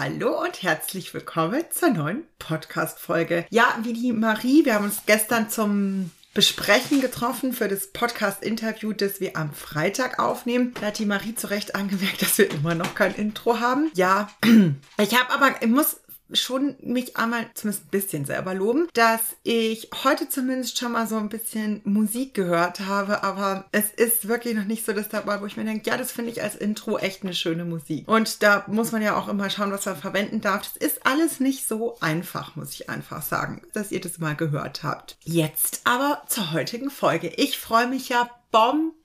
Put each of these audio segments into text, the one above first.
Hallo und herzlich willkommen zur neuen Podcast-Folge. Ja, wie die Marie, wir haben uns gestern zum Besprechen getroffen für das Podcast-Interview, das wir am Freitag aufnehmen. Da hat die Marie zu Recht angemerkt, dass wir immer noch kein Intro haben. Ja, ich habe aber, ich muss schon mich einmal zumindest ein bisschen selber loben, dass ich heute zumindest schon mal so ein bisschen Musik gehört habe, aber es ist wirklich noch nicht so das dabei, wo ich mir denke, ja, das finde ich als Intro echt eine schöne Musik. Und da muss man ja auch immer schauen, was man verwenden darf. Das ist alles nicht so einfach, muss ich einfach sagen, dass ihr das mal gehört habt. Jetzt aber zur heutigen Folge. Ich freue mich ja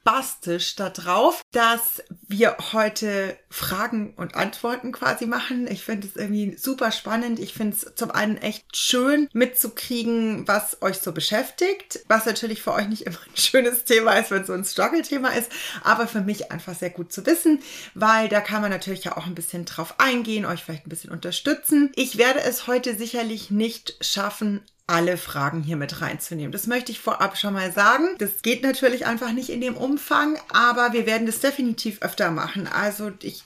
bombastisch darauf, dass wir heute Fragen und Antworten quasi machen. Ich finde es irgendwie super spannend. Ich finde es zum einen echt schön mitzukriegen, was euch so beschäftigt, was natürlich für euch nicht immer ein schönes Thema ist, wenn es so ein Struggle-Thema ist, aber für mich einfach sehr gut zu wissen, weil da kann man natürlich ja auch ein bisschen drauf eingehen, euch vielleicht ein bisschen unterstützen. Ich werde es heute sicherlich nicht schaffen, alle Fragen hier mit reinzunehmen. Das möchte ich vorab schon mal sagen. Das geht natürlich einfach nicht in dem Umfang, aber wir werden das definitiv öfter machen. Also ich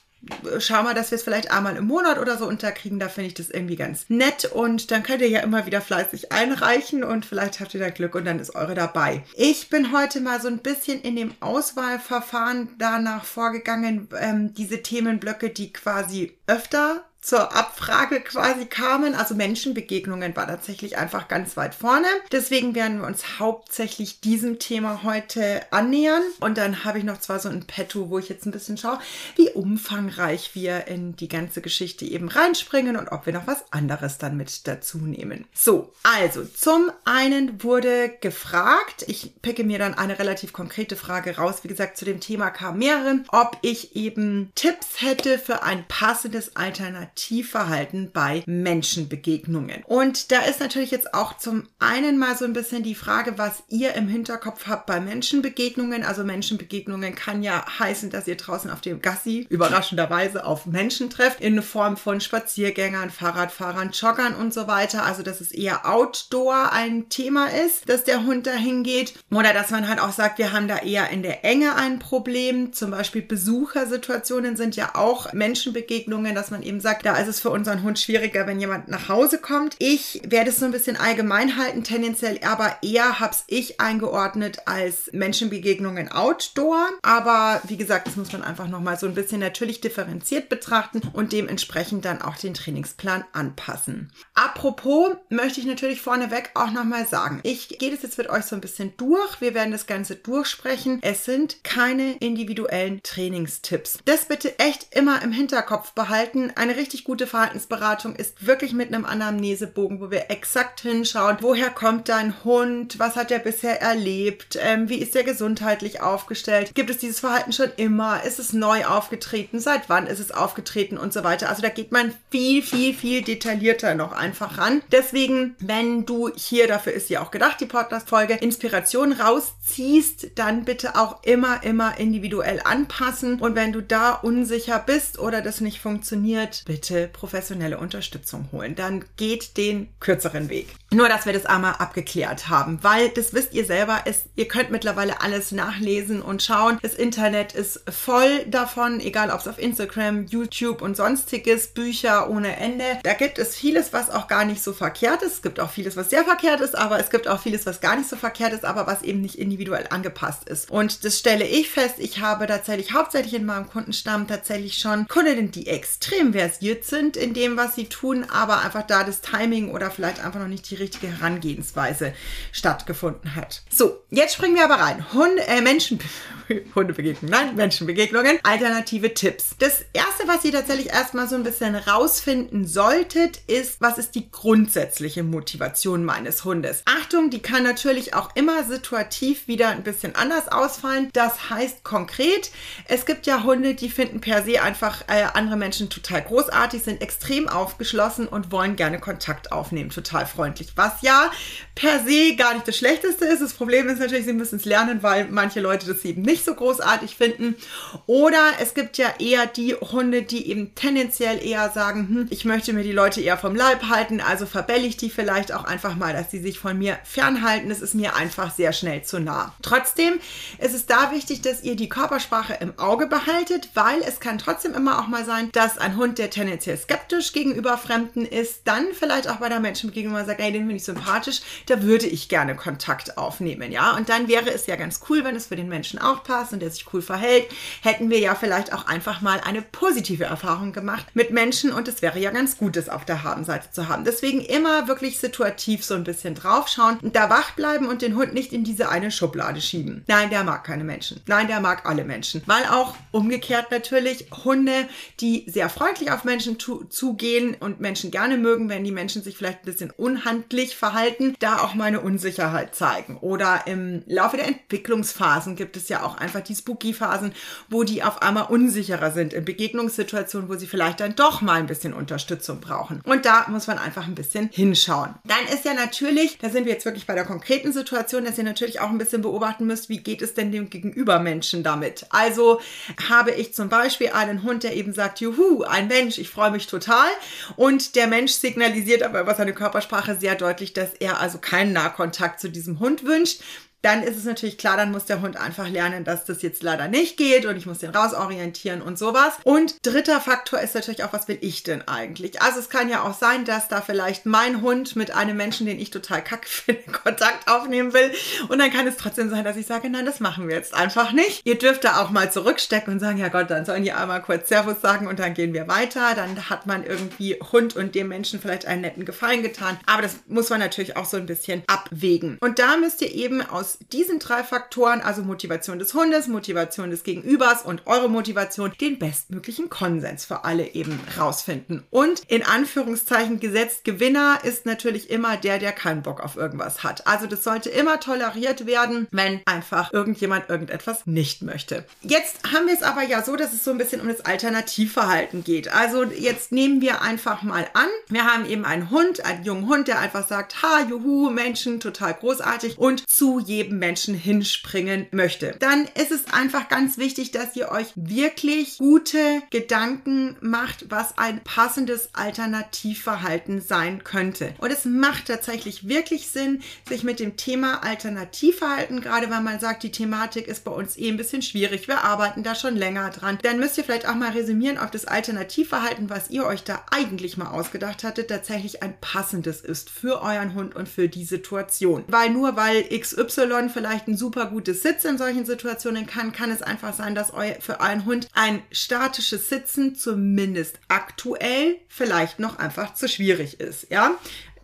schau mal, dass wir es vielleicht einmal im Monat oder so unterkriegen. Da finde ich das irgendwie ganz nett. Und dann könnt ihr ja immer wieder fleißig einreichen und vielleicht habt ihr da Glück und dann ist eure dabei. Ich bin heute mal so ein bisschen in dem Auswahlverfahren danach vorgegangen, ähm, diese Themenblöcke, die quasi öfter zur Abfrage quasi kamen. Also Menschenbegegnungen war tatsächlich einfach ganz weit vorne. Deswegen werden wir uns hauptsächlich diesem Thema heute annähern. Und dann habe ich noch zwar so ein Petto, wo ich jetzt ein bisschen schaue, wie umfangreich wir in die ganze Geschichte eben reinspringen und ob wir noch was anderes dann mit dazu nehmen. So, also zum einen wurde gefragt, ich picke mir dann eine relativ konkrete Frage raus. Wie gesagt, zu dem Thema kam mehrere, ob ich eben Tipps hätte für ein passendes Alternativ Alternativverhalten bei Menschenbegegnungen. Und da ist natürlich jetzt auch zum einen mal so ein bisschen die Frage, was ihr im Hinterkopf habt bei Menschenbegegnungen. Also Menschenbegegnungen kann ja heißen, dass ihr draußen auf dem Gassi überraschenderweise auf Menschen trefft in Form von Spaziergängern, Fahrradfahrern, Joggern und so weiter. Also dass es eher Outdoor ein Thema ist, dass der Hund dahin geht. Oder dass man halt auch sagt, wir haben da eher in der Enge ein Problem. Zum Beispiel Besuchersituationen sind ja auch Menschenbegegnungen, dass man eben sagt, da ist es für unseren Hund schwieriger, wenn jemand nach Hause kommt. Ich werde es so ein bisschen allgemein halten, tendenziell aber eher hab's ich eingeordnet als Menschenbegegnungen Outdoor. Aber wie gesagt, das muss man einfach nochmal so ein bisschen natürlich differenziert betrachten und dementsprechend dann auch den Trainingsplan anpassen. Apropos möchte ich natürlich vorneweg auch nochmal sagen, ich gehe das jetzt mit euch so ein bisschen durch. Wir werden das Ganze durchsprechen. Es sind keine individuellen Trainingstipps. Das bitte echt immer im Hinterkopf behalten. Eine richtig gute Verhaltensberatung ist wirklich mit einem Anamnesebogen, wo wir exakt hinschauen, woher kommt dein Hund, was hat er bisher erlebt, ähm, wie ist er gesundheitlich aufgestellt, gibt es dieses Verhalten schon immer, ist es neu aufgetreten, seit wann ist es aufgetreten und so weiter. Also da geht man viel, viel, viel detaillierter noch einfach ran. Deswegen, wenn du hier, dafür ist ja auch gedacht, die Podcast-Folge, Inspiration rausziehst, dann bitte auch immer, immer individuell anpassen. Und wenn du da unsicher bist oder das nicht funktioniert, bitte professionelle Unterstützung holen. Dann geht den kürzeren Weg. Nur, dass wir das einmal abgeklärt haben, weil das wisst ihr selber, es, ihr könnt mittlerweile alles nachlesen und schauen. Das Internet ist voll davon, egal ob es auf Instagram, YouTube und sonstiges, Bücher ohne Ende. Da gibt es vieles, was auch gar nicht so verkehrt ist. Es gibt auch vieles, was sehr verkehrt ist, aber es gibt auch vieles, was gar nicht so verkehrt ist, aber was eben nicht individuell angepasst ist. Und das stelle ich fest. Ich habe tatsächlich hauptsächlich in meinem Kundenstamm tatsächlich schon Kundinnen, die extrem versiert sind in dem, was sie tun, aber einfach da das Timing oder vielleicht einfach noch nicht die richtige Herangehensweise stattgefunden hat. So, jetzt springen wir aber rein. Hunde, äh, Menschen, Hundebegegnungen, nein, Menschenbegegnungen, alternative Tipps. Das erste, was ihr tatsächlich erstmal so ein bisschen rausfinden solltet, ist, was ist die grundsätzliche Motivation meines Hundes? Achtung, die kann natürlich auch immer situativ wieder ein bisschen anders ausfallen. Das heißt konkret, es gibt ja Hunde, die finden per se einfach äh, andere Menschen total großartig, sind extrem aufgeschlossen und wollen gerne Kontakt aufnehmen, total freundlich was ja per se gar nicht das Schlechteste ist. Das Problem ist natürlich, sie müssen es lernen, weil manche Leute das eben nicht so großartig finden. Oder es gibt ja eher die Hunde, die eben tendenziell eher sagen, hm, ich möchte mir die Leute eher vom Leib halten, also verbelle ich die vielleicht auch einfach mal, dass sie sich von mir fernhalten. Das ist mir einfach sehr schnell zu nah. Trotzdem ist es da wichtig, dass ihr die Körpersprache im Auge behaltet, weil es kann trotzdem immer auch mal sein, dass ein Hund, der tendenziell skeptisch gegenüber Fremden ist, dann vielleicht auch bei der Menschenbegegnung mal sagt, ey, den finde ich sympathisch, da würde ich gerne Kontakt aufnehmen, ja. Und dann wäre es ja ganz cool, wenn es für den Menschen auch passt und der sich cool verhält, hätten wir ja vielleicht auch einfach mal eine positive Erfahrung gemacht mit Menschen und es wäre ja ganz gut, das auf der Habenseite zu haben. Deswegen immer wirklich situativ so ein bisschen draufschauen und da wach bleiben und den Hund nicht in diese eine Schublade schieben. Nein, der mag keine Menschen. Nein, der mag alle Menschen. Weil auch umgekehrt natürlich Hunde, die sehr freundlich auf Menschen zugehen und Menschen gerne mögen, wenn die Menschen sich vielleicht ein bisschen unhandlich verhalten, da auch mal eine Unsicherheit zeigen. Oder im Laufe der Entwicklungsphasen gibt es ja auch einfach die Spooky-Phasen, wo die auf einmal unsicherer sind in Begegnungssituationen, wo sie vielleicht dann doch mal ein bisschen Unterstützung brauchen. Und da muss man einfach ein bisschen hinschauen. Dann ist ja natürlich, da sind wir jetzt wirklich bei der konkreten Situation, dass ihr natürlich auch ein bisschen beobachten müsst, wie geht es denn dem Gegenübermenschen damit. Also habe ich zum Beispiel einen Hund, der eben sagt, juhu, ein Mensch, ich freue mich total. Und der Mensch signalisiert aber über seine Körpersprache sehr deutlich, dass er also keinen Nahkontakt zu diesem Hund wünscht dann ist es natürlich klar, dann muss der Hund einfach lernen, dass das jetzt leider nicht geht und ich muss den rausorientieren und sowas. Und dritter Faktor ist natürlich auch, was will ich denn eigentlich? Also es kann ja auch sein, dass da vielleicht mein Hund mit einem Menschen, den ich total kacke finde, Kontakt aufnehmen will. Und dann kann es trotzdem sein, dass ich sage, nein, das machen wir jetzt einfach nicht. Ihr dürft da auch mal zurückstecken und sagen, ja Gott, dann sollen die einmal kurz Servus sagen und dann gehen wir weiter. Dann hat man irgendwie Hund und dem Menschen vielleicht einen netten Gefallen getan. Aber das muss man natürlich auch so ein bisschen abwägen. Und da müsst ihr eben aus aus diesen drei Faktoren, also Motivation des Hundes, Motivation des Gegenübers und eure Motivation, den bestmöglichen Konsens für alle eben rausfinden. Und in Anführungszeichen gesetzt, Gewinner ist natürlich immer der, der keinen Bock auf irgendwas hat. Also das sollte immer toleriert werden, wenn einfach irgendjemand irgendetwas nicht möchte. Jetzt haben wir es aber ja so, dass es so ein bisschen um das Alternativverhalten geht. Also jetzt nehmen wir einfach mal an, wir haben eben einen Hund, einen jungen Hund, der einfach sagt, ha, juhu, Menschen, total großartig und zu jedem jedem Menschen hinspringen möchte. Dann ist es einfach ganz wichtig, dass ihr euch wirklich gute Gedanken macht, was ein passendes Alternativverhalten sein könnte. Und es macht tatsächlich wirklich Sinn, sich mit dem Thema Alternativverhalten, gerade wenn man sagt, die Thematik ist bei uns eh ein bisschen schwierig, wir arbeiten da schon länger dran, dann müsst ihr vielleicht auch mal resümieren, ob das Alternativverhalten, was ihr euch da eigentlich mal ausgedacht hattet, tatsächlich ein passendes ist für euren Hund und für die Situation. Weil nur weil XY Y vielleicht ein super gutes Sitz in solchen Situationen kann, kann es einfach sein, dass für euren Hund ein statisches Sitzen zumindest aktuell vielleicht noch einfach zu schwierig ist. Ja,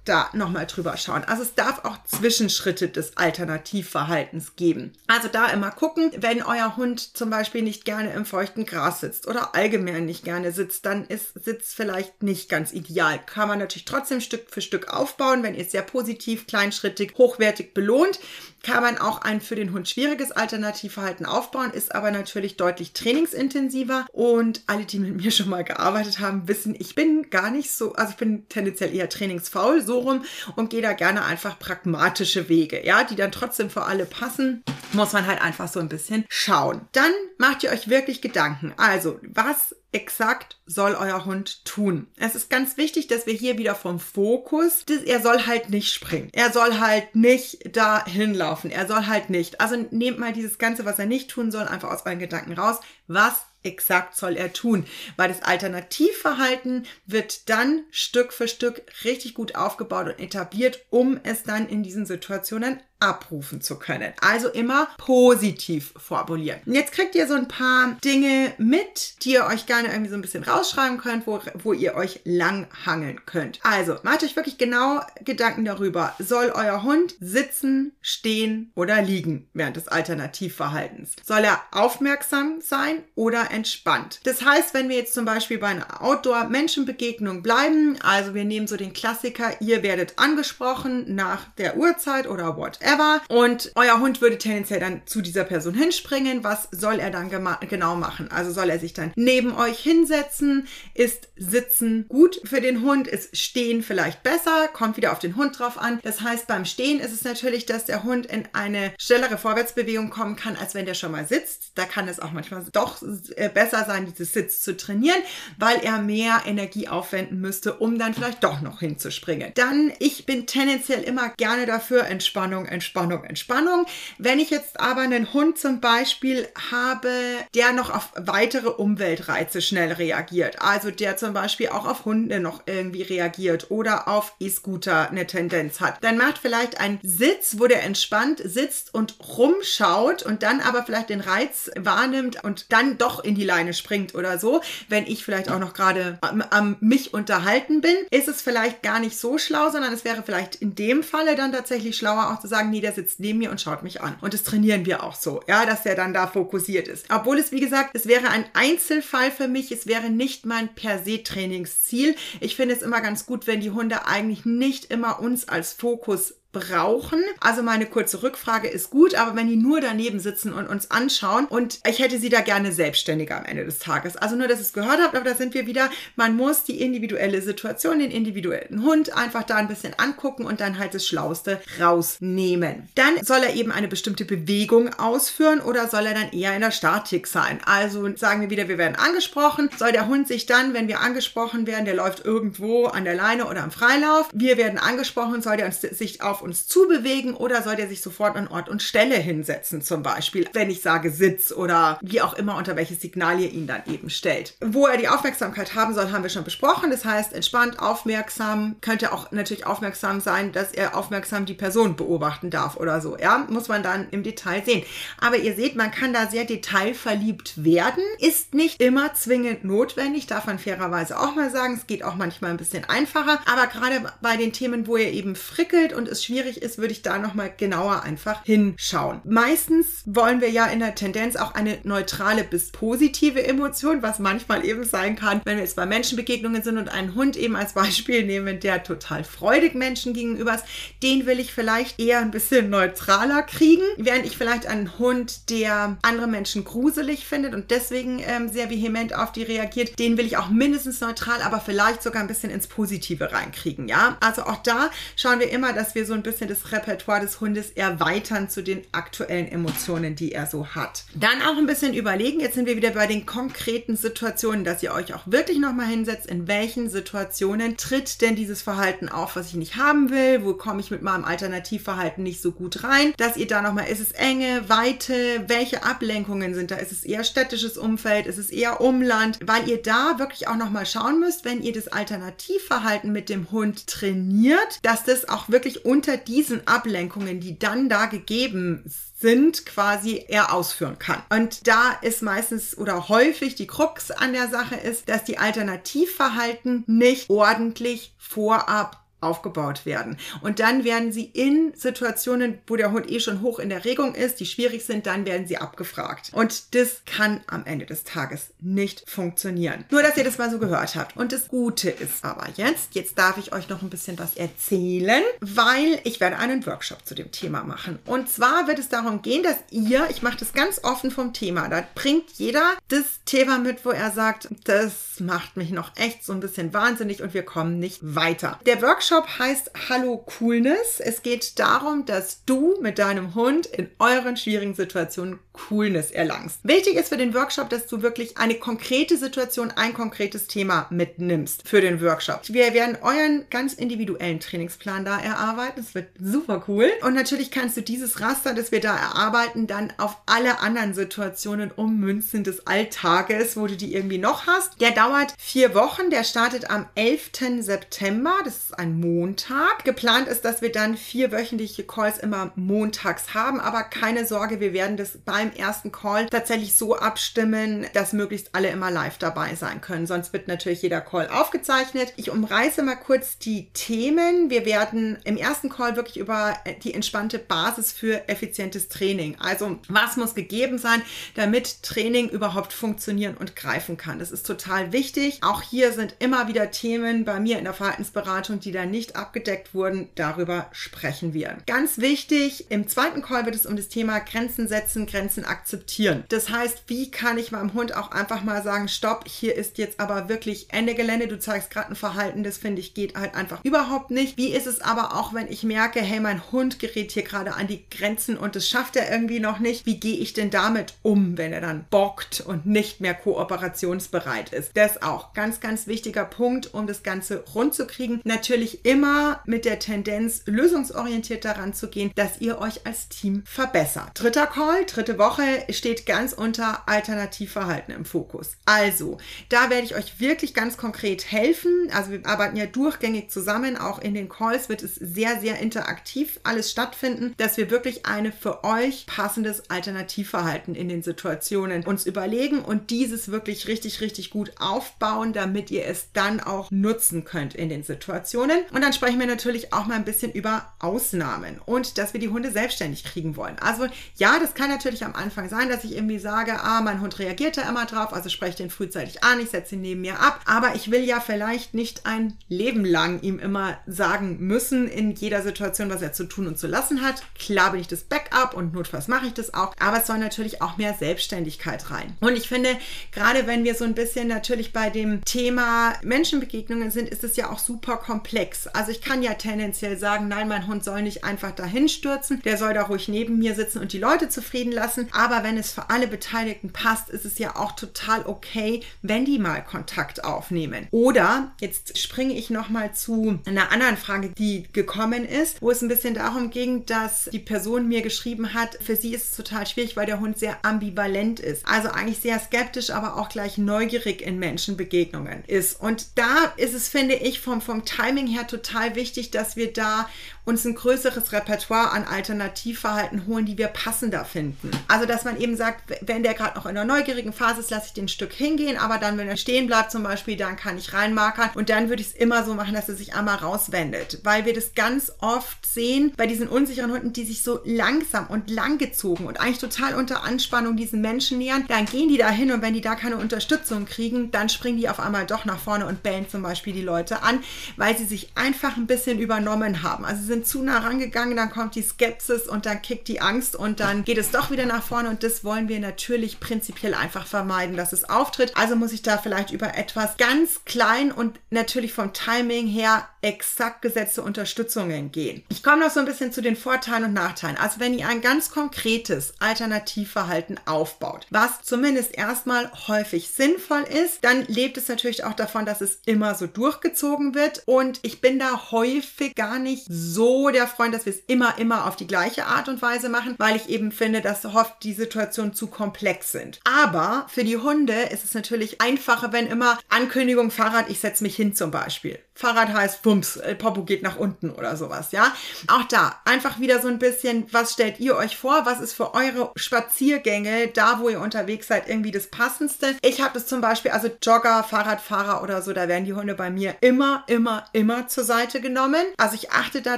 da nochmal drüber schauen. Also es darf auch Zwischenschritte des Alternativverhaltens geben. Also da immer gucken, wenn euer Hund zum Beispiel nicht gerne im feuchten Gras sitzt oder allgemein nicht gerne sitzt, dann ist Sitz vielleicht nicht ganz ideal. Kann man natürlich trotzdem Stück für Stück aufbauen, wenn ihr es sehr positiv, kleinschrittig, hochwertig belohnt kann man auch ein für den Hund schwieriges Alternativverhalten aufbauen, ist aber natürlich deutlich trainingsintensiver. Und alle, die mit mir schon mal gearbeitet haben, wissen, ich bin gar nicht so, also ich bin tendenziell eher trainingsfaul, so rum, und gehe da gerne einfach pragmatische Wege, ja, die dann trotzdem für alle passen. Muss man halt einfach so ein bisschen schauen. Dann macht ihr euch wirklich Gedanken. Also, was exakt soll euer Hund tun. Es ist ganz wichtig, dass wir hier wieder vom Fokus, er soll halt nicht springen. Er soll halt nicht da hinlaufen. Er soll halt nicht. Also nehmt mal dieses Ganze, was er nicht tun soll, einfach aus euren Gedanken raus. Was exakt soll er tun? Weil das Alternativverhalten wird dann Stück für Stück richtig gut aufgebaut und etabliert, um es dann in diesen Situationen abrufen zu können. Also immer positiv formulieren. Und jetzt kriegt ihr so ein paar Dinge mit, die ihr euch gerne irgendwie so ein bisschen rausschreiben könnt, wo, wo ihr euch lang hangeln könnt. Also macht euch wirklich genau Gedanken darüber. Soll euer Hund sitzen, stehen oder liegen während des Alternativverhaltens? Soll er aufmerksam sein oder entspannt? Das heißt, wenn wir jetzt zum Beispiel bei einer Outdoor-Menschenbegegnung bleiben, also wir nehmen so den Klassiker, ihr werdet angesprochen nach der Uhrzeit oder whatever, whatever. Und euer Hund würde tendenziell dann zu dieser Person hinspringen. Was soll er dann genau machen? Also soll er sich dann neben euch hinsetzen? Ist Sitzen gut für den Hund? Ist Stehen vielleicht besser? Kommt wieder auf den Hund drauf an. Das heißt, beim Stehen ist es natürlich, dass der Hund in eine schnellere Vorwärtsbewegung kommen kann, als wenn der schon mal sitzt. Da kann es auch manchmal doch äh, besser sein, dieses Sitz zu trainieren, weil er mehr Energie aufwenden müsste, um dann vielleicht doch noch hinzuspringen. Dann, ich bin tendenziell immer gerne dafür, Entspannung, Entspannung Entspannung, Entspannung. Wenn ich jetzt aber einen Hund zum Beispiel habe, der noch auf weitere Umweltreize schnell reagiert, also der zum Beispiel auch auf Hunde noch irgendwie reagiert oder auf E-Scooter eine Tendenz hat, dann macht vielleicht ein Sitz, wo der entspannt sitzt und rumschaut und dann aber vielleicht den Reiz wahrnimmt und dann doch in die Leine springt oder so, wenn ich vielleicht auch noch gerade am, am mich unterhalten bin, ist es vielleicht gar nicht so schlau, sondern es wäre vielleicht in dem Falle dann tatsächlich schlauer auch zu sagen, nee, der sitzt neben mir und schaut mich an. Und das trainieren wir auch so, ja, dass der dann da fokussiert ist. Obwohl es, wie gesagt, es wäre ein Einzelfall für mich, es wäre nicht mein per se Trainingsziel. Ich finde es immer ganz gut, wenn die Hunde eigentlich nicht immer uns als Fokus brauchen. Also meine kurze Rückfrage ist gut, aber wenn die nur daneben sitzen und uns anschauen und ich hätte sie da gerne selbstständiger am Ende des Tages. Also nur, dass ihr es gehört habt, aber da sind wir wieder, man muss die individuelle Situation, den individuellen Hund einfach da ein bisschen angucken und dann halt das Schlauste rausnehmen. Dann soll er eben eine bestimmte Bewegung ausführen oder soll er dann eher in der Statik sein? Also sagen wir wieder, wir werden angesprochen. Soll der Hund sich dann, wenn wir angesprochen werden, der läuft irgendwo an der Leine oder im Freilauf, wir werden angesprochen, soll der uns sich auf uns zubewegen oder soll der sich sofort an Ort und Stelle hinsetzen zum Beispiel, wenn ich sage Sitz oder wie auch immer, unter welches Signal ihr ihn dann eben stellt. Wo er die Aufmerksamkeit haben soll, haben wir schon besprochen. Das heißt, entspannt, aufmerksam, könnte auch natürlich aufmerksam sein, dass er aufmerksam die Person beobachten darf oder so. Ja, muss man dann im Detail sehen. Aber ihr seht, man kann da sehr detailverliebt werden. Ist nicht immer zwingend notwendig, darf man fairerweise auch mal sagen. Es geht auch manchmal ein bisschen einfacher. Aber gerade bei den Themen, wo ihr eben frickelt und es schwierig schwierig ist, würde ich da nochmal genauer einfach hinschauen. Meistens wollen wir ja in der Tendenz auch eine neutrale bis positive Emotion, was manchmal eben sein kann, wenn wir jetzt bei Menschenbegegnungen sind und einen Hund eben als Beispiel nehmen, der total freudig Menschen gegenüber ist, den will ich vielleicht eher ein bisschen neutraler kriegen, während ich vielleicht einen Hund, der andere Menschen gruselig findet und deswegen ähm, sehr vehement auf die reagiert, den will ich auch mindestens neutral, aber vielleicht sogar ein bisschen ins Positive reinkriegen, ja? Also auch da schauen wir immer, dass wir so ein ein bisschen das Repertoire des Hundes erweitern zu den aktuellen Emotionen, die er so hat. Dann auch ein bisschen überlegen, jetzt sind wir wieder bei den konkreten Situationen, dass ihr euch auch wirklich nochmal hinsetzt, in welchen Situationen tritt denn dieses Verhalten auf, was ich nicht haben will, wo komme ich mit meinem Alternativverhalten nicht so gut rein, dass ihr da nochmal, ist es enge, Weite, welche Ablenkungen sind da, ist es eher städtisches Umfeld, ist es eher Umland, weil ihr da wirklich auch nochmal schauen müsst, wenn ihr das Alternativverhalten mit dem Hund trainiert, dass das auch wirklich unter unter diesen Ablenkungen, die dann da gegeben sind, quasi er ausführen kann. Und da ist meistens oder häufig die Krux an der Sache ist, dass die Alternativverhalten nicht ordentlich vorab aufgebaut werden. Und dann werden sie in Situationen, wo der Hund eh schon hoch in der Regung ist, die schwierig sind, dann werden sie abgefragt. Und das kann am Ende des Tages nicht funktionieren. Nur, dass ihr das mal so gehört habt. Und das Gute ist aber jetzt, jetzt darf ich euch noch ein bisschen was erzählen, weil ich werde einen Workshop zu dem Thema machen. Und zwar wird es darum gehen, dass ihr, ich mache das ganz offen vom Thema, da bringt jeder das Thema mit, wo er sagt, das macht mich noch echt so ein bisschen wahnsinnig und wir kommen nicht weiter. Der Workshop Workshop heißt Hallo Coolness. Es geht darum, dass du mit deinem Hund in euren schwierigen Situationen Coolness erlangst. Wichtig ist für den Workshop, dass du wirklich eine konkrete Situation, ein konkretes Thema mitnimmst für den Workshop. Wir werden euren ganz individuellen Trainingsplan da erarbeiten. Es wird super cool. Und natürlich kannst du dieses Raster, das wir da erarbeiten, dann auf alle anderen Situationen ummünzen des Alltages, wo du die irgendwie noch hast. Der dauert vier Wochen. Der startet am 11. September. Das ist ein Montag. Geplant ist, dass wir dann vier wöchentliche Calls immer montags haben. Aber keine Sorge, wir werden das bei beim ersten Call tatsächlich so abstimmen, dass möglichst alle immer live dabei sein können. Sonst wird natürlich jeder Call aufgezeichnet. Ich umreiße mal kurz die Themen. Wir werden im ersten Call wirklich über die entspannte Basis für effizientes Training. Also was muss gegeben sein, damit Training überhaupt funktionieren und greifen kann. Das ist total wichtig. Auch hier sind immer wieder Themen bei mir in der Verhaltensberatung, die da nicht abgedeckt wurden. Darüber sprechen wir. Ganz wichtig, im zweiten Call wird es um das Thema Grenzen setzen, Grenzen akzeptieren. Das heißt, wie kann ich meinem Hund auch einfach mal sagen, stopp, hier ist jetzt aber wirklich Ende Gelände, du zeigst gerade ein Verhalten, das finde ich geht halt einfach überhaupt nicht. Wie ist es aber auch, wenn ich merke, hey, mein Hund gerät hier gerade an die Grenzen und das schafft er irgendwie noch nicht. Wie gehe ich denn damit um, wenn er dann bockt und nicht mehr kooperationsbereit ist? Das auch ganz, ganz wichtiger Punkt, um das Ganze rund zu kriegen. Natürlich immer mit der Tendenz, lösungsorientiert daran zu gehen, dass ihr euch als Team verbessert. Dritter Call, dritte Woche steht ganz unter Alternativverhalten im Fokus. Also, da werde ich euch wirklich ganz konkret helfen. Also wir arbeiten ja durchgängig zusammen. Auch in den Calls wird es sehr, sehr interaktiv alles stattfinden, dass wir wirklich eine für euch passendes Alternativverhalten in den Situationen uns überlegen und dieses wirklich richtig, richtig gut aufbauen, damit ihr es dann auch nutzen könnt in den Situationen. Und dann sprechen wir natürlich auch mal ein bisschen über Ausnahmen und dass wir die Hunde selbstständig kriegen wollen. Also ja, das kann natürlich am Anfang sein, dass ich irgendwie sage, ah, mein Hund reagiert da immer drauf, also spreche den frühzeitig an, ich setze ihn neben mir ab. Aber ich will ja vielleicht nicht ein Leben lang ihm immer sagen müssen in jeder Situation, was er zu tun und zu lassen hat. Klar bin ich das Backup und notfalls mache ich das auch, aber es soll natürlich auch mehr Selbstständigkeit rein. Und ich finde, gerade wenn wir so ein bisschen natürlich bei dem Thema Menschenbegegnungen sind, ist es ja auch super komplex. Also ich kann ja tendenziell sagen, nein, mein Hund soll nicht einfach dahin stürzen, der soll da ruhig neben mir sitzen und die Leute zufrieden lassen. Aber wenn es für alle Beteiligten passt, ist es ja auch total okay, wenn die mal Kontakt aufnehmen. Oder jetzt springe ich noch mal zu einer anderen Frage, die gekommen ist, wo es ein bisschen darum ging, dass die Person mir geschrieben hat, für sie ist es total schwierig, weil der Hund sehr ambivalent ist. Also eigentlich sehr skeptisch, aber auch gleich neugierig in Menschenbegegnungen ist. Und da ist es, finde ich, vom, vom Timing her total wichtig, dass wir da uns ein größeres Repertoire an Alternativverhalten holen, die wir passender finden. Also, dass man eben sagt, wenn der gerade noch in einer neugierigen Phase ist, lasse ich den Stück hingehen, aber dann, wenn er stehen bleibt zum Beispiel, dann kann ich reinmarkern und dann würde ich es immer so machen, dass er sich einmal rauswendet, weil wir das ganz oft sehen bei diesen unsicheren Hunden, die sich so langsam und langgezogen und eigentlich total unter Anspannung diesen Menschen nähern, dann gehen die da hin und wenn die da keine Unterstützung kriegen, dann springen die auf einmal doch nach vorne und bellen zum Beispiel die Leute an, weil sie sich einfach ein bisschen übernommen haben. Also sind zu nah rangegangen, dann kommt die Skepsis und dann kickt die Angst und dann geht es doch wieder nach vorne und das wollen wir natürlich prinzipiell einfach vermeiden, dass es auftritt. Also muss ich da vielleicht über etwas ganz klein und natürlich vom Timing her exakt gesetzte Unterstützungen gehen. Ich komme noch so ein bisschen zu den Vorteilen und Nachteilen. Also wenn ihr ein ganz konkretes Alternativverhalten aufbaut, was zumindest erstmal häufig sinnvoll ist, dann lebt es natürlich auch davon, dass es immer so durchgezogen wird und ich bin da häufig gar nicht so so der Freund, dass wir es immer, immer auf die gleiche Art und Weise machen, weil ich eben finde, dass oft die Situationen zu komplex sind. Aber für die Hunde ist es natürlich einfacher, wenn immer Ankündigung Fahrrad, ich setze mich hin zum Beispiel. Fahrrad heißt Bums, äh, Popo geht nach unten oder sowas, ja. Auch da einfach wieder so ein bisschen, was stellt ihr euch vor? Was ist für eure Spaziergänge, da wo ihr unterwegs seid, irgendwie das Passendste? Ich habe das zum Beispiel, also Jogger, Fahrradfahrer oder so, da werden die Hunde bei mir immer, immer, immer zur Seite genommen. Also ich achte da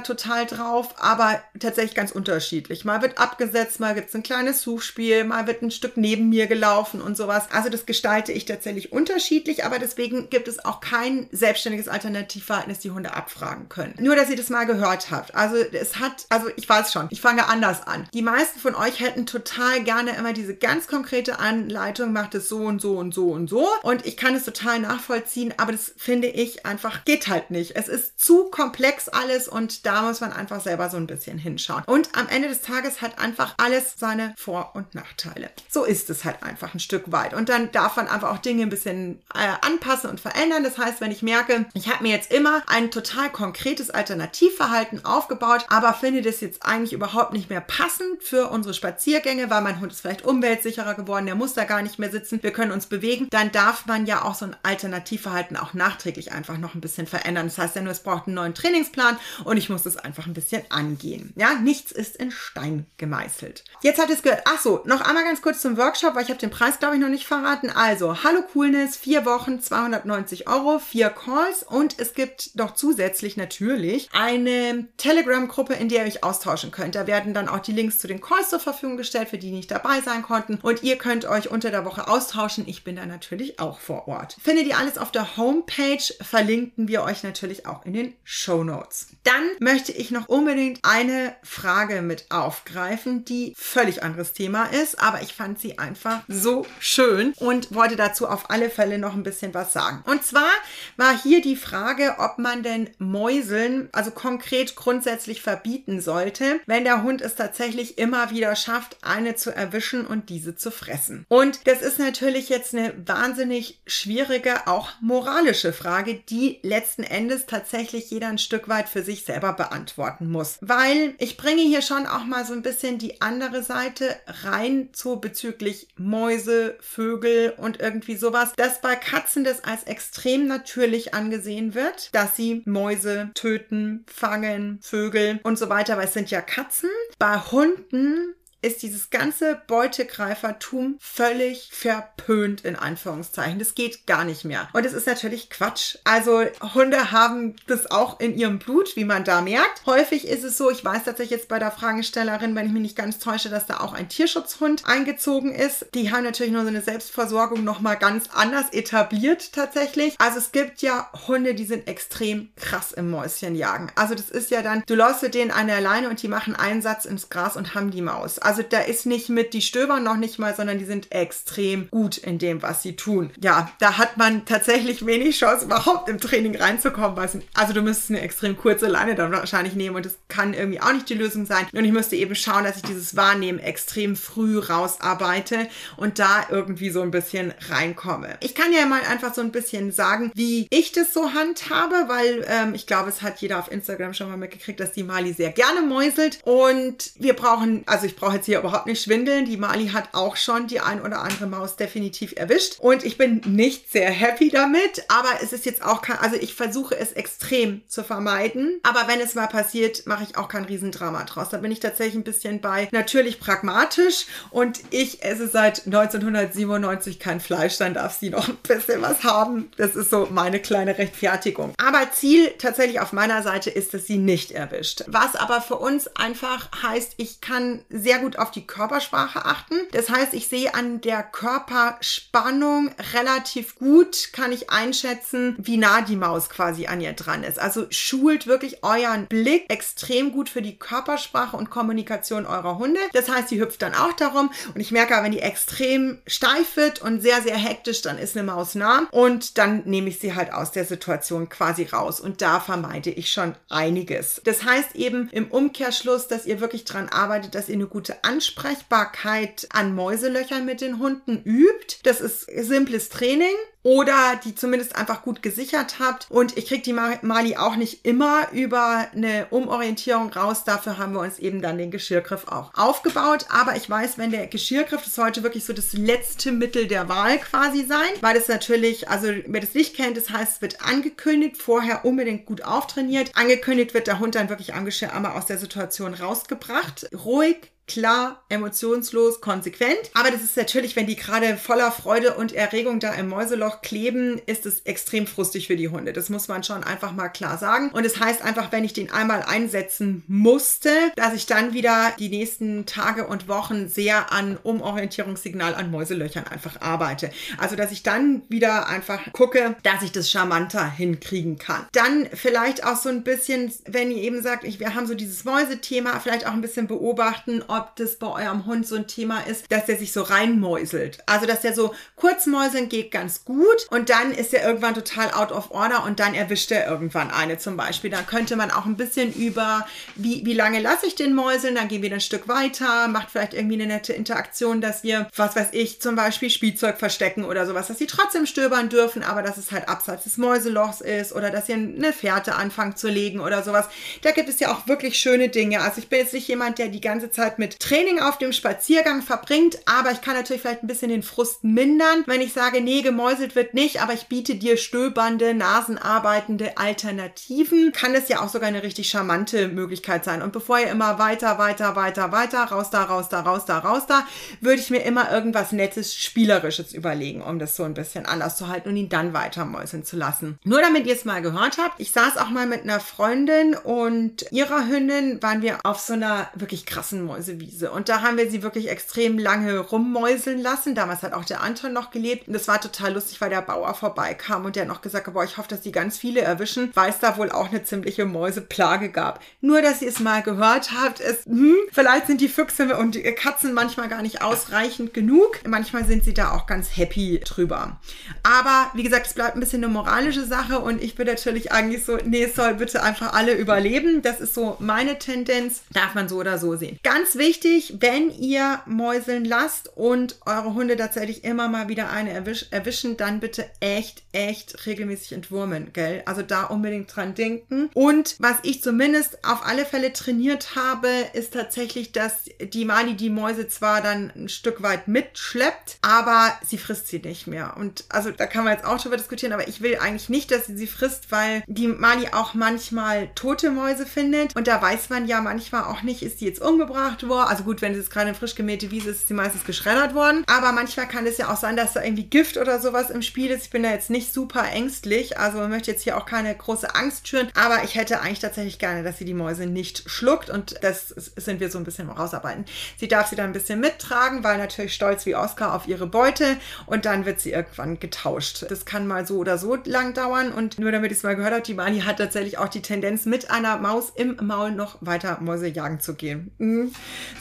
total drauf, aber tatsächlich ganz unterschiedlich. Mal wird abgesetzt, mal gibt es ein kleines Suchspiel, mal wird ein Stück neben mir gelaufen und sowas. Also das gestalte ich tatsächlich unterschiedlich, aber deswegen gibt es auch kein selbstständiges Alternativ Alternativverhalten die Hunde abfragen können. Nur, dass ihr das mal gehört habt. Also es hat, also ich weiß schon, ich fange anders an. Die meisten von euch hätten total gerne immer diese ganz konkrete Anleitung, macht es so und so und so und so. Und ich kann es total nachvollziehen, aber das finde ich einfach, geht halt nicht. Es ist zu komplex alles und da muss man einfach selber so ein bisschen hinschauen. Und am Ende des Tages hat einfach alles seine Vor- und Nachteile. So ist es halt einfach ein Stück weit. Und dann darf man einfach auch Dinge ein bisschen äh, anpassen und verändern. Das heißt, wenn ich merke, ich habe mir jetzt immer ein total konkretes Alternativverhalten aufgebaut, aber finde das jetzt eigentlich überhaupt nicht mehr passend für unsere Spaziergänge, weil mein Hund ist vielleicht umweltsicherer geworden, der muss da gar nicht mehr sitzen, wir können uns bewegen, dann darf man ja auch so ein Alternativverhalten auch nachträglich einfach noch ein bisschen verändern. Das heißt ja nur, es braucht einen neuen Trainingsplan und ich muss das einfach ein bisschen angehen. Ja, nichts ist in Stein gemeißelt. Jetzt hat es gehört, ach so, noch einmal ganz kurz zum Workshop, weil ich habe den Preis, glaube ich, noch nicht verraten. Also, Hallo Coolness, vier Wochen, 290 Euro, vier Calls und es es gibt noch zusätzlich natürlich eine Telegram-Gruppe, in der ihr euch austauschen könnt. Da werden dann auch die Links zu den Calls zur Verfügung gestellt, für die nicht dabei sein konnten. Und ihr könnt euch unter der Woche austauschen. Ich bin da natürlich auch vor Ort. Findet ihr alles auf der Homepage, verlinken wir euch natürlich auch in den Show Notes. Dann möchte ich noch unbedingt eine Frage mit aufgreifen, die völlig anderes Thema ist, aber ich fand sie einfach so schön und wollte dazu auf alle Fälle noch ein bisschen was sagen. Und zwar war hier die Frage, Frage, ob man denn Mäuseln, also konkret grundsätzlich verbieten sollte, wenn der Hund es tatsächlich immer wieder schafft, eine zu erwischen und diese zu fressen. Und das ist natürlich jetzt eine wahnsinnig schwierige, auch moralische Frage, die letzten Endes tatsächlich jeder ein Stück weit für sich selber beantworten muss. Weil ich bringe hier schon auch mal so ein bisschen die andere Seite rein zu bezüglich Mäuse, Vögel und irgendwie sowas, dass bei Katzen das als extrem natürlich angesehen wird, dass sie Mäuse töten, fangen, Vögel und so weiter, weil es sind ja Katzen. Bei Hunden ist dieses ganze Beutegreifertum völlig verpönt in Anführungszeichen. Das geht gar nicht mehr. Und es ist natürlich Quatsch. Also Hunde haben das auch in ihrem Blut, wie man da merkt. Häufig ist es so, ich weiß tatsächlich jetzt bei der Fragestellerin, wenn ich mich nicht ganz täusche, dass da auch ein Tierschutzhund eingezogen ist. Die haben natürlich nur so eine Selbstversorgung nochmal ganz anders etabliert tatsächlich. Also es gibt ja Hunde, die sind extrem krass im Mäuschenjagen. Also das ist ja dann, du läufst mit denen an der Leine und die machen einen Satz ins Gras und haben die Maus. Also da ist nicht mit, die stöbern noch nicht mal, sondern die sind extrem gut in dem, was sie tun. Ja, da hat man tatsächlich wenig Chance, überhaupt im Training reinzukommen. Also du müsstest eine extrem kurze Leine dann wahrscheinlich nehmen und das kann irgendwie auch nicht die Lösung sein. Und ich müsste eben schauen, dass ich dieses Wahrnehmen extrem früh rausarbeite und da irgendwie so ein bisschen reinkomme. Ich kann ja mal einfach so ein bisschen sagen, wie ich das so handhabe, weil ähm, ich glaube, es hat jeder auf Instagram schon mal mitgekriegt, dass die Mali sehr gerne mäuselt und wir brauchen, also ich brauche jetzt hier überhaupt nicht schwindeln. Die Mali hat auch schon die ein oder andere Maus definitiv erwischt. Und ich bin nicht sehr happy damit. Aber es ist jetzt auch kein, also ich versuche es extrem zu vermeiden. Aber wenn es mal passiert, mache ich auch kein Riesendrama draus. Da bin ich tatsächlich ein bisschen bei natürlich pragmatisch. Und ich esse seit 1997 kein Fleisch. Dann darf sie noch ein bisschen was haben. Das ist so meine kleine Rechtfertigung. Aber Ziel tatsächlich auf meiner Seite ist, dass sie nicht erwischt. Was aber für uns einfach heißt, ich kann sehr gut gut auf die Körpersprache achten. Das heißt, ich sehe an der Körperspannung relativ gut, kann ich einschätzen, wie nah die Maus quasi an ihr dran ist. Also schult wirklich euren Blick extrem gut für die Körpersprache und Kommunikation eurer Hunde. Das heißt, sie hüpft dann auch darum und ich merke, wenn die extrem steif wird und sehr, sehr hektisch, dann ist eine Maus nah und dann nehme ich sie halt aus der Situation quasi raus und da vermeide ich schon einiges. Das heißt eben im Umkehrschluss, dass ihr wirklich dran arbeitet, dass ihr eine gute Ansprechbarkeit an Mäuselöchern mit den Hunden übt. Das ist simples Training oder die zumindest einfach gut gesichert habt. Und ich kriege die Mali auch nicht immer über eine Umorientierung raus. Dafür haben wir uns eben dann den Geschirrgriff auch aufgebaut. Aber ich weiß, wenn der Geschirrgriff, das sollte wirklich so das letzte Mittel der Wahl quasi sein, weil es natürlich, also wer das nicht kennt, das heißt, es wird angekündigt, vorher unbedingt gut auftrainiert. Angekündigt wird der Hund dann wirklich am Geschirr einmal aus der Situation rausgebracht. Ruhig, klar, emotionslos, konsequent. Aber das ist natürlich, wenn die gerade voller Freude und Erregung da im Mäuseloch kleben, ist es extrem frustig für die Hunde. Das muss man schon einfach mal klar sagen. Und es das heißt einfach, wenn ich den einmal einsetzen musste, dass ich dann wieder die nächsten Tage und Wochen sehr an Umorientierungssignal an Mäuselöchern einfach arbeite. Also, dass ich dann wieder einfach gucke, dass ich das charmanter hinkriegen kann. Dann vielleicht auch so ein bisschen, wenn ihr eben sagt, ich, wir haben so dieses Mäusethema, vielleicht auch ein bisschen beobachten, ob das bei eurem Hund so ein Thema ist, dass der sich so reinmäuselt. Also, dass der so kurz mäuseln geht ganz gut und dann ist er irgendwann total out of order und dann erwischt er irgendwann eine zum Beispiel. Dann könnte man auch ein bisschen über, wie, wie lange lasse ich den mäuseln, dann gehen wir ein Stück weiter, macht vielleicht irgendwie eine nette Interaktion, dass wir, was weiß ich, zum Beispiel Spielzeug verstecken oder sowas, dass sie trotzdem stöbern dürfen, aber dass es halt abseits des Mäuselochs ist oder dass ihr eine Fährte anfangt zu legen oder sowas. Da gibt es ja auch wirklich schöne Dinge. Also ich bin jetzt nicht jemand, der die ganze Zeit mit mit Training auf dem Spaziergang verbringt, aber ich kann natürlich vielleicht ein bisschen den Frust mindern, wenn ich sage, nee, gemäuselt wird nicht, aber ich biete dir stöbernde, nasenarbeitende Alternativen, kann es ja auch sogar eine richtig charmante Möglichkeit sein. Und bevor ihr immer weiter, weiter, weiter, weiter, raus da, raus da, raus da, raus da, würde ich mir immer irgendwas Nettes, Spielerisches überlegen, um das so ein bisschen anders zu halten und ihn dann weiter mäuseln zu lassen. Nur damit ihr es mal gehört habt, ich saß auch mal mit einer Freundin und ihrer Hündin waren wir auf so einer wirklich krassen Mäuse Wiese. Und da haben wir sie wirklich extrem lange rummäuseln lassen. Damals hat auch der Anton noch gelebt. Und das war total lustig, weil der Bauer vorbeikam und der hat noch gesagt, boah, ich hoffe, dass die ganz viele erwischen, weil es da wohl auch eine ziemliche Mäuseplage gab. Nur, dass ihr es mal gehört habt, ist, hm, vielleicht sind die Füchse und die Katzen manchmal gar nicht ausreichend genug. Manchmal sind sie da auch ganz happy drüber. Aber wie gesagt, es bleibt ein bisschen eine moralische Sache und ich bin natürlich eigentlich so, nee, es soll bitte einfach alle überleben. Das ist so meine Tendenz. Darf man so oder so sehen. Ganz wichtig, wichtig, wenn ihr Mäuseln lasst und eure Hunde tatsächlich immer mal wieder eine erwisch erwischen, dann bitte echt, echt regelmäßig entwurmen, gell? Also da unbedingt dran denken. Und was ich zumindest auf alle Fälle trainiert habe, ist tatsächlich, dass die Mali die Mäuse zwar dann ein Stück weit mitschleppt, aber sie frisst sie nicht mehr. Und also da kann man jetzt auch drüber diskutieren, aber ich will eigentlich nicht, dass sie sie frisst, weil die Mali auch manchmal tote Mäuse findet. Und da weiß man ja manchmal auch nicht, ist die jetzt umgebracht worden. Also gut, wenn es jetzt gerade eine frisch gemähte Wiese ist, ist sie meistens geschreddert worden. Aber manchmal kann es ja auch sein, dass da irgendwie Gift oder sowas im Spiel ist. Ich bin da jetzt nicht super ängstlich. Also man möchte jetzt hier auch keine große Angst schüren. Aber ich hätte eigentlich tatsächlich gerne, dass sie die Mäuse nicht schluckt. Und das sind wir so ein bisschen rausarbeiten. Sie darf sie dann ein bisschen mittragen, weil natürlich stolz wie Oscar auf ihre Beute. Und dann wird sie irgendwann getauscht. Das kann mal so oder so lang dauern. Und nur damit ich es mal gehört habe, die Mali hat tatsächlich auch die Tendenz, mit einer Maus im Maul noch weiter Mäuse jagen zu gehen. Mhm.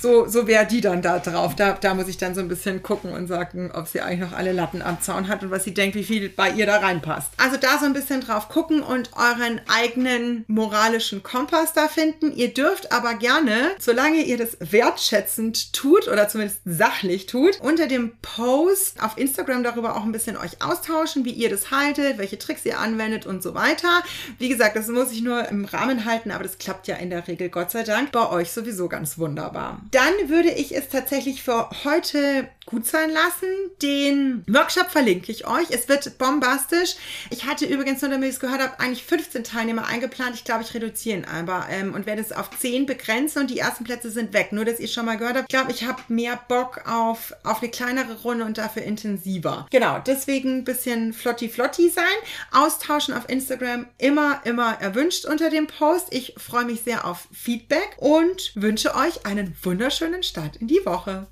So, so wäre die dann da drauf. Da, da muss ich dann so ein bisschen gucken und sagen, ob sie eigentlich noch alle Latten am Zaun hat und was sie denkt, wie viel bei ihr da reinpasst. Also da so ein bisschen drauf gucken und euren eigenen moralischen Kompass da finden. Ihr dürft aber gerne, solange ihr das wertschätzend tut oder zumindest sachlich tut, unter dem Post auf Instagram darüber auch ein bisschen euch austauschen, wie ihr das haltet, welche Tricks ihr anwendet und so weiter. Wie gesagt, das muss ich nur im Rahmen halten, aber das klappt ja in der Regel, Gott sei Dank, bei euch sowieso ganz wunderbar. Dann würde ich es tatsächlich für heute gut sein lassen. Den Workshop verlinke ich euch. Es wird bombastisch. Ich hatte übrigens, nur damit ich es gehört habe, eigentlich 15 Teilnehmer eingeplant. Ich glaube, ich reduziere ihn aber ähm, und werde es auf 10 begrenzen und die ersten Plätze sind weg. Nur, dass ihr schon mal gehört habt. Ich glaube, ich habe mehr Bock auf, auf eine kleinere Runde und dafür intensiver. Genau, deswegen ein bisschen flotti-flotti sein. Austauschen auf Instagram immer, immer erwünscht unter dem Post. Ich freue mich sehr auf Feedback und wünsche euch einen wunderschönen Start in die Woche.